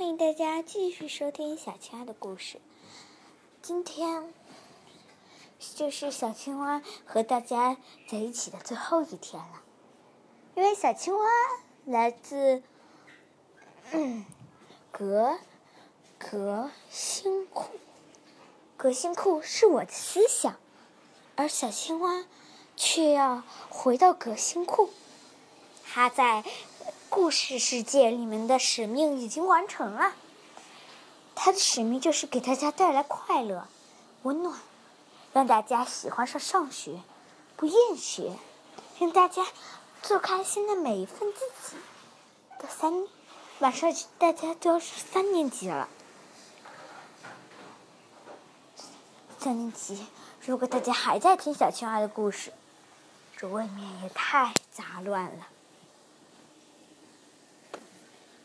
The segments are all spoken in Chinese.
欢迎大家继续收听小青蛙的故事。今天就是小青蛙和大家在一起的最后一天了，因为小青蛙来自嗯格格星库，格星库是我的思想，而小青蛙却要回到格星库，它在。故事世界里面的使命已经完成了，他的使命就是给大家带来快乐、温暖，让大家喜欢上上学，不厌学，让大家做开心的每一份自己。到三，马上大家都要是三年级了，三年级，如果大家还在听小青蛙的故事，这未免也太杂乱了。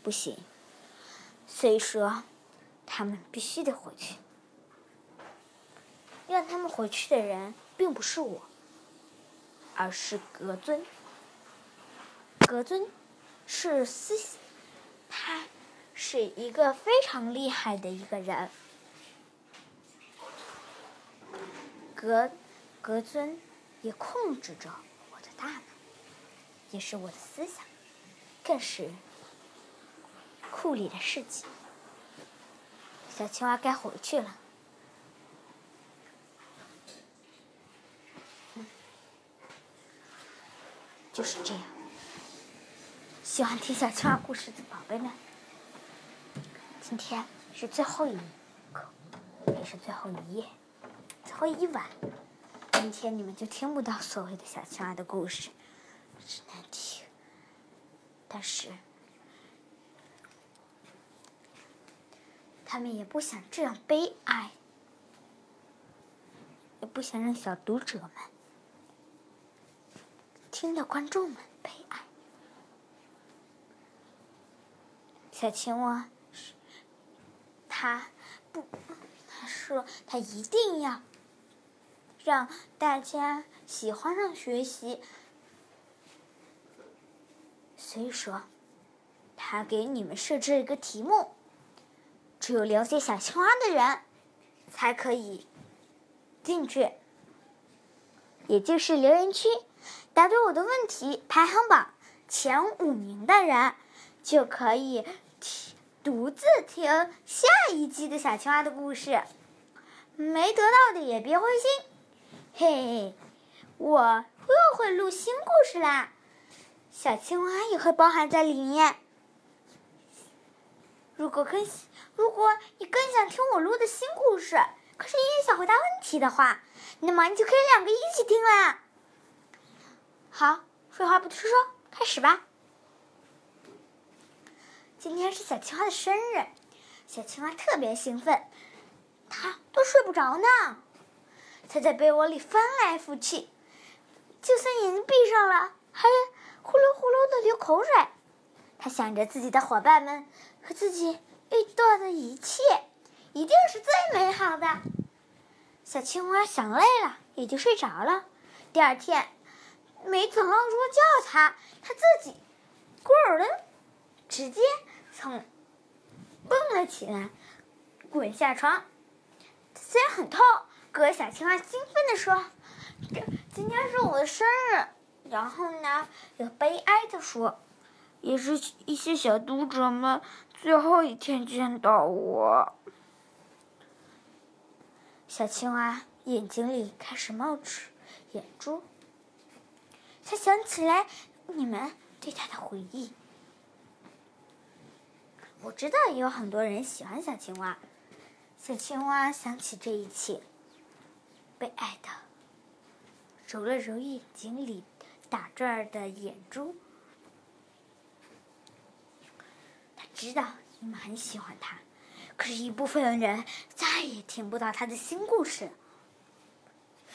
不行，所以说，他们必须得回去。让他们回去的人并不是我，而是格尊。格尊是思想，他是一个非常厉害的一个人。格格尊也控制着我的大脑，也是我的思想，更是。库里的事情，小青蛙该回去了。就是这样。喜欢听小青蛙故事的宝贝们，今天是最后一课，也是最后一夜，最后一晚。明天你们就听不到所谓的小青蛙的故事，只能听。但是。他们也不想这样悲哀，也不想让小读者们、听的观众们悲哀。小青蛙，他不，他说他一定要让大家喜欢上学习，所以说，他给你们设置一个题目。只有了解小青蛙的人，才可以进去，也就是留言区。答对我的问题，排行榜前五名的人，就可以听独自听下一季的小青蛙的故事。没得到的也别灰心，嘿嘿，我又会录新故事啦，小青蛙也会包含在里面。如果更新如果你更想听我录的新故事，可是你也想回答问题的话，那么你就可以两个一起听啦。好，废话不多说，开始吧。今天是小青蛙的生日，小青蛙特别兴奋，它都睡不着呢，它在被窝里翻来覆去，就算眼睛闭上了，还呼噜呼噜的流口水。它想着自己的伙伴们和自己遇到的一切，一定是最美好的。小青蛙想累了，也就睡着了。第二天，没等闹钟叫它，它自己咕噜的直接从蹦了起来，滚下床。虽然很痛，可小青蛙兴奋地说：“今天是我的生日。”然后呢，又悲哀地说。也是一些小读者们最后一天见到我。小青蛙眼睛里开始冒出眼珠，他想起来你们对他的回忆。我知道有很多人喜欢小青蛙。小青蛙想起这一切，被爱的，揉了揉眼睛里打转的眼珠。知道你们很喜欢他，可是，一部分人再也听不到他的新故事。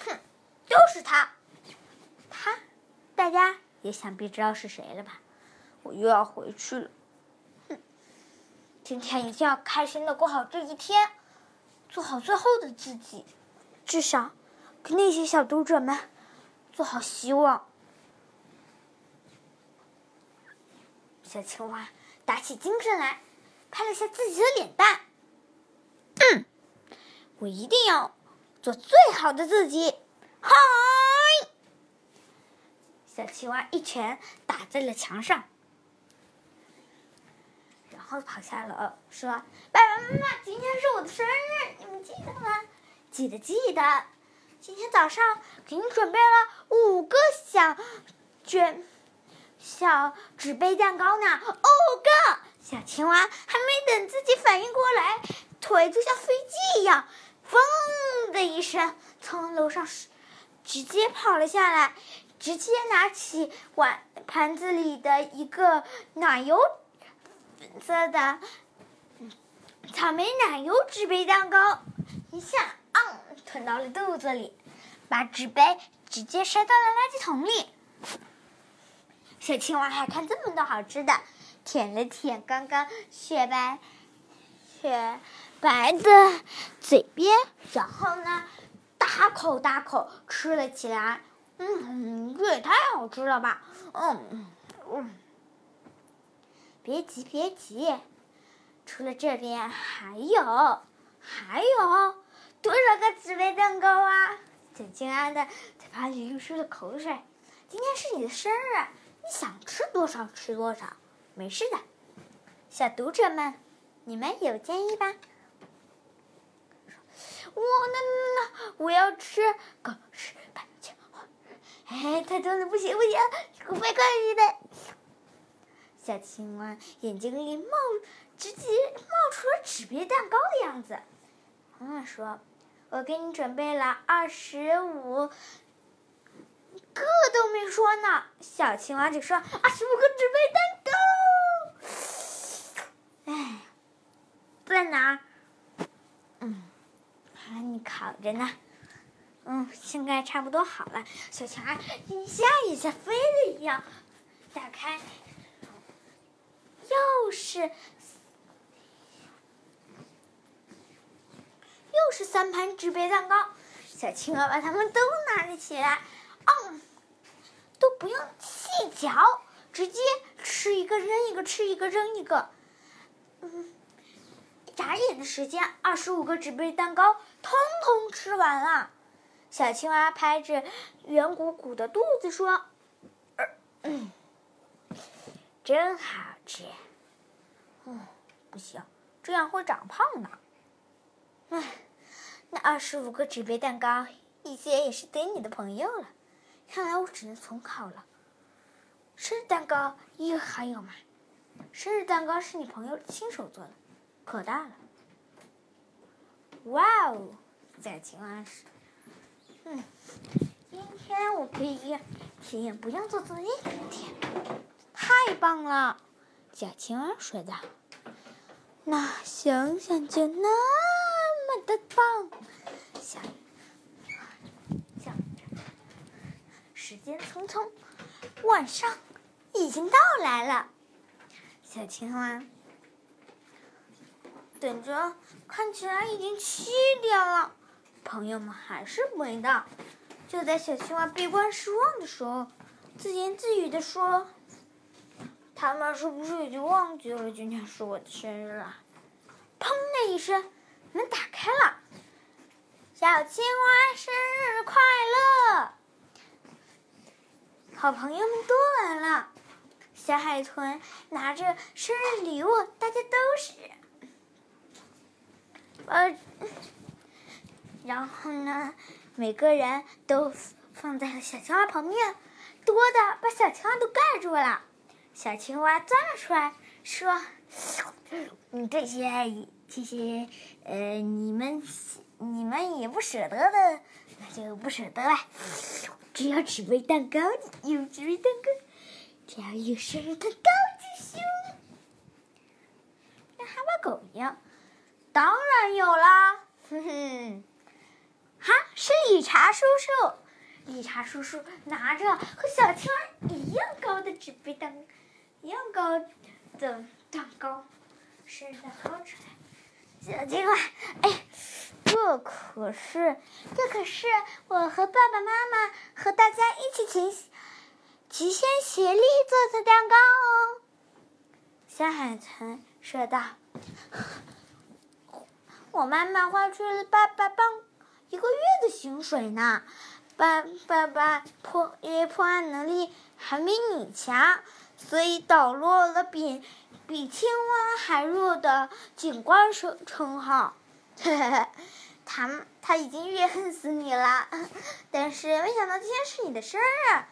哼，就是他，他，大家也想必知道是谁了吧？我又要回去了。哼，今天一定要开心的过好这一天，做好最后的自己，至少给那些小读者们做好希望。小青蛙。打起精神来，拍了下自己的脸蛋。嗯，我一定要做最好的自己。嗨！小青蛙一拳打在了墙上，然后跑下楼说：“爸爸妈妈，今天是我的生日，你们记得吗？记得记得。今天早上给你准备了五个小卷小纸杯蛋糕呢，五个。”小青蛙还没等自己反应过来，腿就像飞机一样，嘣的一声从楼上直接跑了下来。直接拿起碗盘子里的一个奶油粉色的草莓奶油纸杯蛋糕，一下啊吞到了肚子里，把纸杯直接塞到了垃圾桶里。小青蛙还看这么多好吃的，舔了舔刚刚雪白雪白的嘴边，然后呢，大口大口吃了起来。嗯，这也太好吃了吧！嗯嗯，别急别急，除了这边还有还有多少个纸杯蛋糕啊？小青蛙的嘴巴里又出了口水。今天是你的生日，你想吃多少吃多少，没事的。小读者们，你们有建议吧？我那那我要吃个十百千。哎，太多了，不行不行，快快一的！小青蛙眼睛里冒，直接冒出了纸杯蛋糕的样子。妈妈说：“我给你准备了二十五个，都没说呢。”小青蛙就说：“二十五个纸杯蛋糕。”哎，在哪？嗯，还你烤着呢。嗯，现在差不多好了。小青蛙一下一下飞了一样，打开，又是又是三盘纸杯蛋糕。小青蛙把它们都拿了起来，嗯，都不用细嚼，直接吃一个扔一个，吃一个扔一个。嗯，眨眼的时间，二十五个纸杯蛋糕通通吃完了。小青蛙拍着圆鼓鼓的肚子说：“嗯，真好吃。嗯，不行，这样会长胖的。唉，那二十五个纸杯蛋糕，一些也是给你的朋友了。看来我只能重考了。生日蛋糕又还有吗？生日蛋糕是你朋友亲手做的，可大了。哇哦，小青蛙是。”嗯，今天我可以体验不用做作业的一天，太棒了！小青蛙说道。那想想就那么的棒。想着，时间匆匆，晚上已经到来了。小青蛙等着，看起来已经七点了。朋友们还是没到。就在小青蛙悲观失望的时候，自言自语的说：“他们是不是已经忘记了今天是我的生日了？”砰的一声，门打开了。小青蛙生日快乐！好朋友们都来了。小海豚拿着生日礼物，大家都是，呃。然后呢，每个人都放在了小青蛙旁边，多的把小青蛙都盖住了。小青蛙钻了出来，说：“嗯，这些这些，呃，你们你们也不舍得的，那就不舍得了。只要纸杯蛋糕，有纸杯蛋糕，只要有生日蛋糕就行。跟哈巴狗一样，当然有啦，哼哼。”哈，是理查叔叔。理查叔叔拿着和小青蛙一样高的纸杯蛋，一样高的蛋糕，生日蛋糕出来。小青蛙，哎，这可是，这可是我和爸爸妈妈和大家一起齐齐心协力做的蛋糕哦。小海豚说道：“我妈妈花出了爸爸帮一个月的薪水呢。爸爸爸破因为破案能力还没你强，所以倒落了比比青蛙还弱的警官称称号。他他已经怨恨死你了，但是没想到今天是你的生日，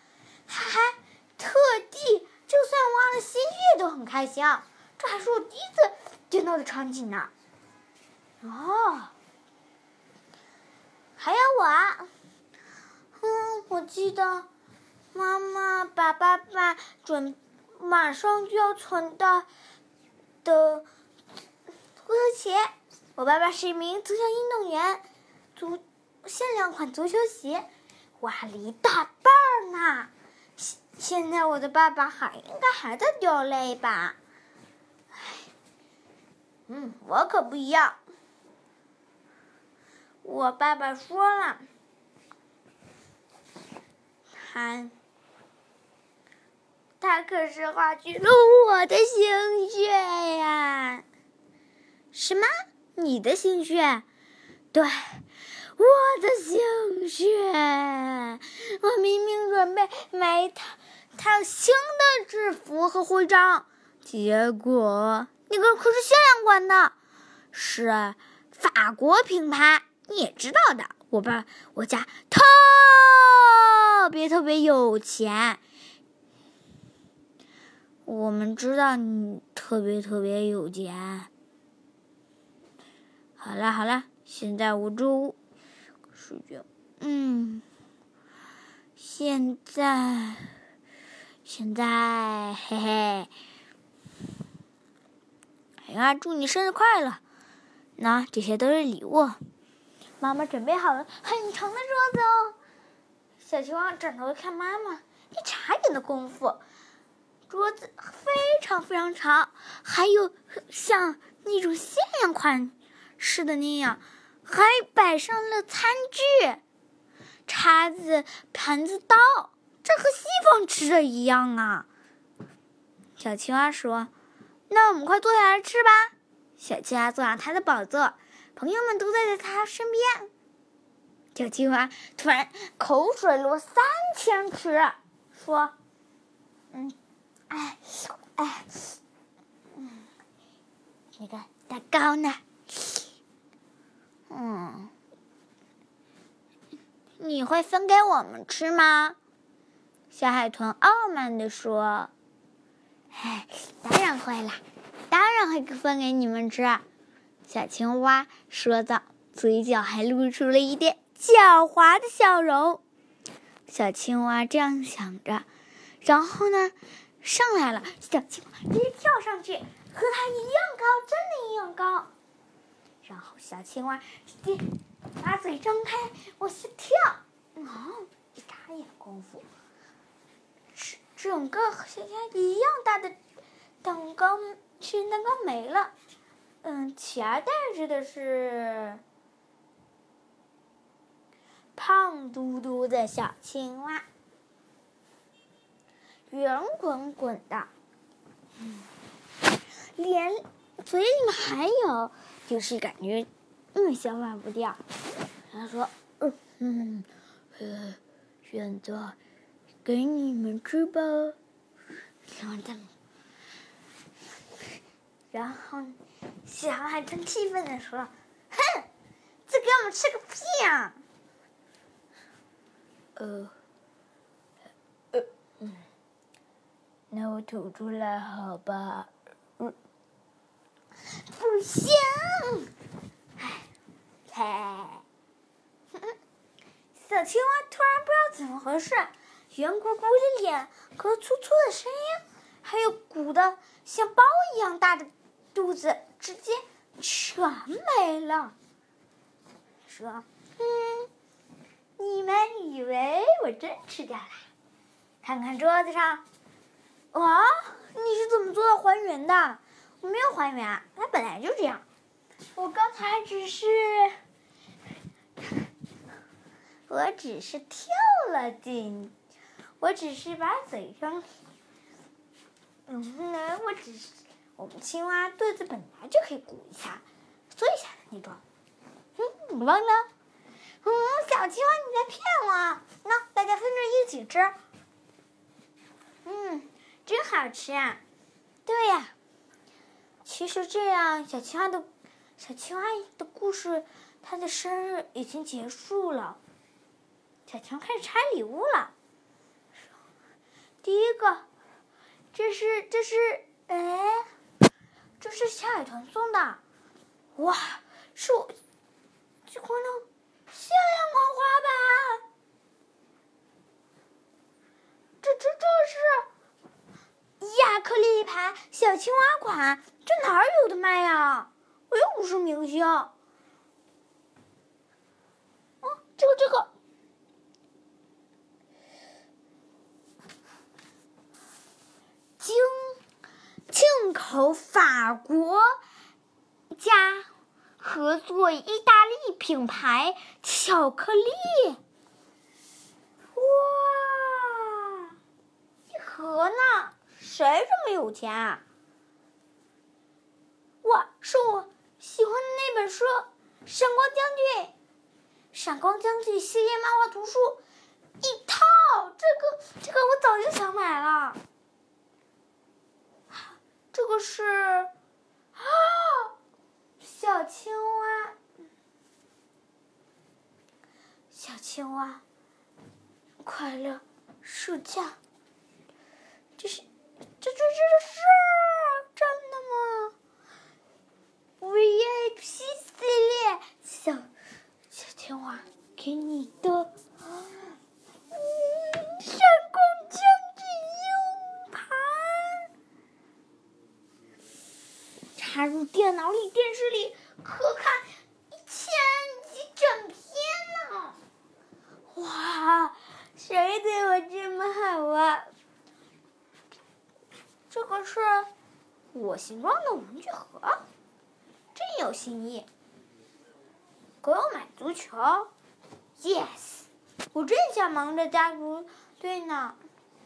他还特地就算挖了新月都很开心啊。这还是我第一次见到的场景呢。哦，还有我啊，嗯，我记得妈妈把爸爸准马上就要存到的足球鞋。我爸爸是一名足球运动员，足限量款足球鞋挖了一大半呢。现现在我的爸爸还应该还在掉泪吧？唉，嗯，我可不一样。我爸爸说了，他他可是花去了我的心血呀！什么？你的心血？对，我的心血！我明明准备买一套套新的制服和徽章，结果那个可是限量款的，是法国品牌。你也知道的，我爸我家特别特别有钱。我们知道你特别特别有钱。好了好了，现在我就睡觉。嗯，现在现在嘿嘿，哎呀，祝你生日快乐！那这些都是礼物。妈妈准备好了很长的桌子哦，小青蛙转头看妈妈，一眨眼的功夫，桌子非常非常长，还有像那种限量款似的那样，还摆上了餐具、叉子、盘子、刀，这和西方吃的一样啊！小青蛙说：“那我们快坐下来吃吧。”小青蛙坐上它的宝座。朋友们都在他身边。小青蛙突然口水落三千尺，说：“嗯，哎，哎，嗯，那个蛋糕呢？嗯，你会分给我们吃吗？”小海豚傲慢地说：“哎，当然会啦，当然会分给你们吃。”小青蛙说道，嘴角还露出了一点狡猾的笑容。小青蛙这样想着，然后呢，上来了。小青蛙直接跳上去，和它一样高，真的一样高。然后小青蛙直接把嘴张开，往下跳。哦，一眨眼功夫，整整个像一样大的蛋糕，生日蛋糕没了。嗯，取而代之的是胖嘟嘟的小青蛙，圆滚滚的，嗯，连嘴里面还有，就是感觉嗯消化不掉。他说：“嗯嗯，呃，选择给你们吃吧。”然后然后。小海豚气愤地说：“哼，这给我们吃个屁啊！”呃，呃，嗯，那我吐出来好吧？不行！哎，嘿，小青蛙突然不知道怎么回事，圆鼓鼓的脸和粗粗的声音，还有鼓的像包一样大的肚子。直接全没了。说：“嗯，你们以为我真吃掉了？看看桌子上，哇，你是怎么做到还原的？我没有还原，它本来就这样。我刚才只是，我只是跳了进，我只是把嘴张，嗯，我只是。”我们青蛙肚子本来就可以鼓一下、缩一下的那种。嗯，忘了。嗯，小青蛙你在骗我。那大家分着一起吃。嗯，真好吃啊。对呀。其实这样，小青蛙的，小青蛙的故事，它的生日已经结束了。小强开始拆礼物了。第一个，这是这是哎，这是小海豚送的，哇，是我喜欢的限量款滑板。这这这是亚克力牌小青蛙款，这哪儿有的卖呀？我又不是明星。哦，这个这个。经进口法国加合作意大利品牌巧克力，哇！一盒呢？谁这么有钱啊？哇！是我喜欢的那本书《闪光将军》，《闪光将军》系列漫画图书一套，这个这个我早就想买了。这个是啊，小青蛙，小青蛙，快乐暑假，这是这这这是真的吗？VIP 系列小小青蛙给你的。插入电脑里、电视里，可看一千集整篇呢！哇，谁对我这么好啊？这个是我形状的文具盒，真有新意。给我买足球，yes！我正想忙着加足队呢。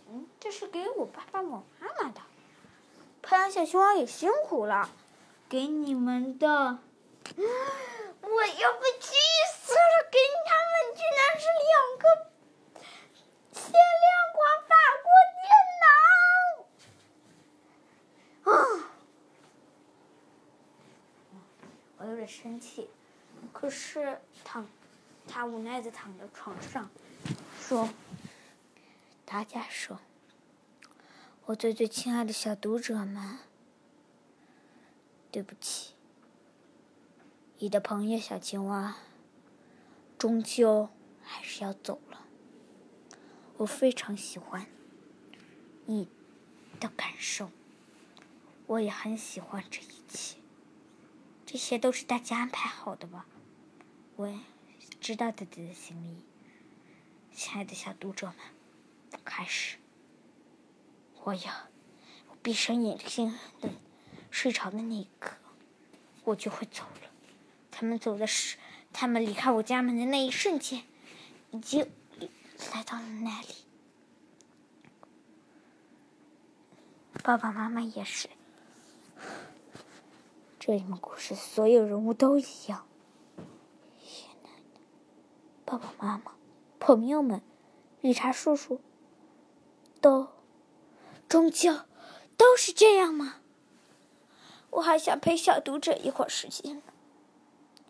嗯，这是给我爸爸、我妈妈的。太阳小青蛙也辛苦了。给你们的，我要被气死了！给他们居然是两个限量款法国电脑，啊！我有点生气，可是躺，他无奈的躺在床上，说：“大家说，我最最亲爱的小读者们。”对不起，你的朋友小青蛙，终究还是要走了。我非常喜欢你的感受，我也很喜欢这一切。这些都是大家安排好的吧？我知道自己的心意。亲爱的小读者们，开始，我要闭上眼睛的。睡着的那一刻，我就会走了。他们走的是，他们离开我家门的那一瞬间，已经来到了那里。爸爸妈妈也是。这里面故事所有人物都一样。爸爸妈妈、朋友们、绿茶叔叔，都，终究都是这样吗？我还想陪小读者一会儿时间。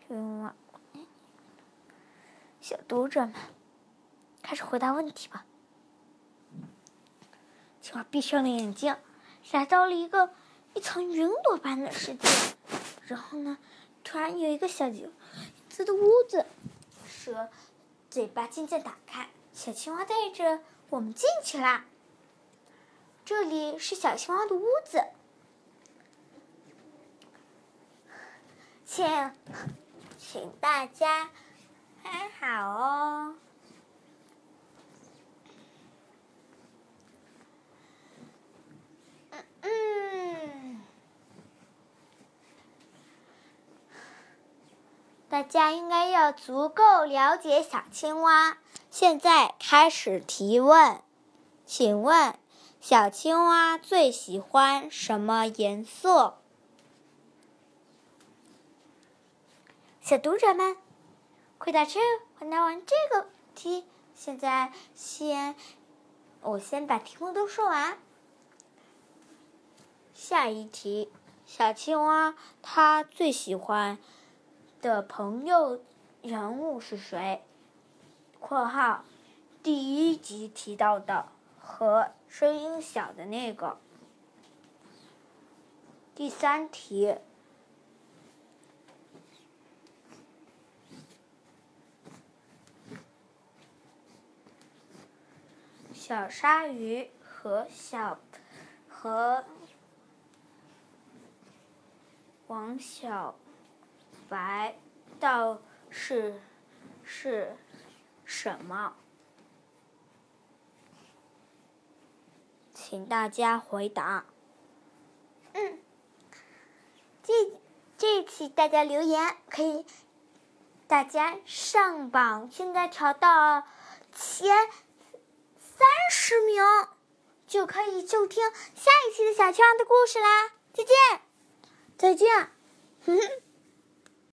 青蛙，小读者们，开始回答问题吧。青蛙闭上了眼睛，来到了一个一层云朵般的世界。然后呢，突然有一个小影子的屋子，蛇嘴巴渐渐打开，小青蛙带着我们进去啦。这里是小青蛙的屋子。请，请大家看好哦。嗯嗯，大家应该要足够了解小青蛙。现在开始提问，请问小青蛙最喜欢什么颜色？小读者们，快答出，回答完这个题。现在先，我先把题目都说完。下一题，小青蛙它最喜欢的朋友人物是谁？（括号第一集提到的和声音小的那个。）第三题。小鲨鱼和小和王小白，倒是是什么？请大家回答。嗯，这这一期大家留言可以，大家上榜，现在调到前。三十名就可以收听下一期的小青蛙的故事啦！再见，再见。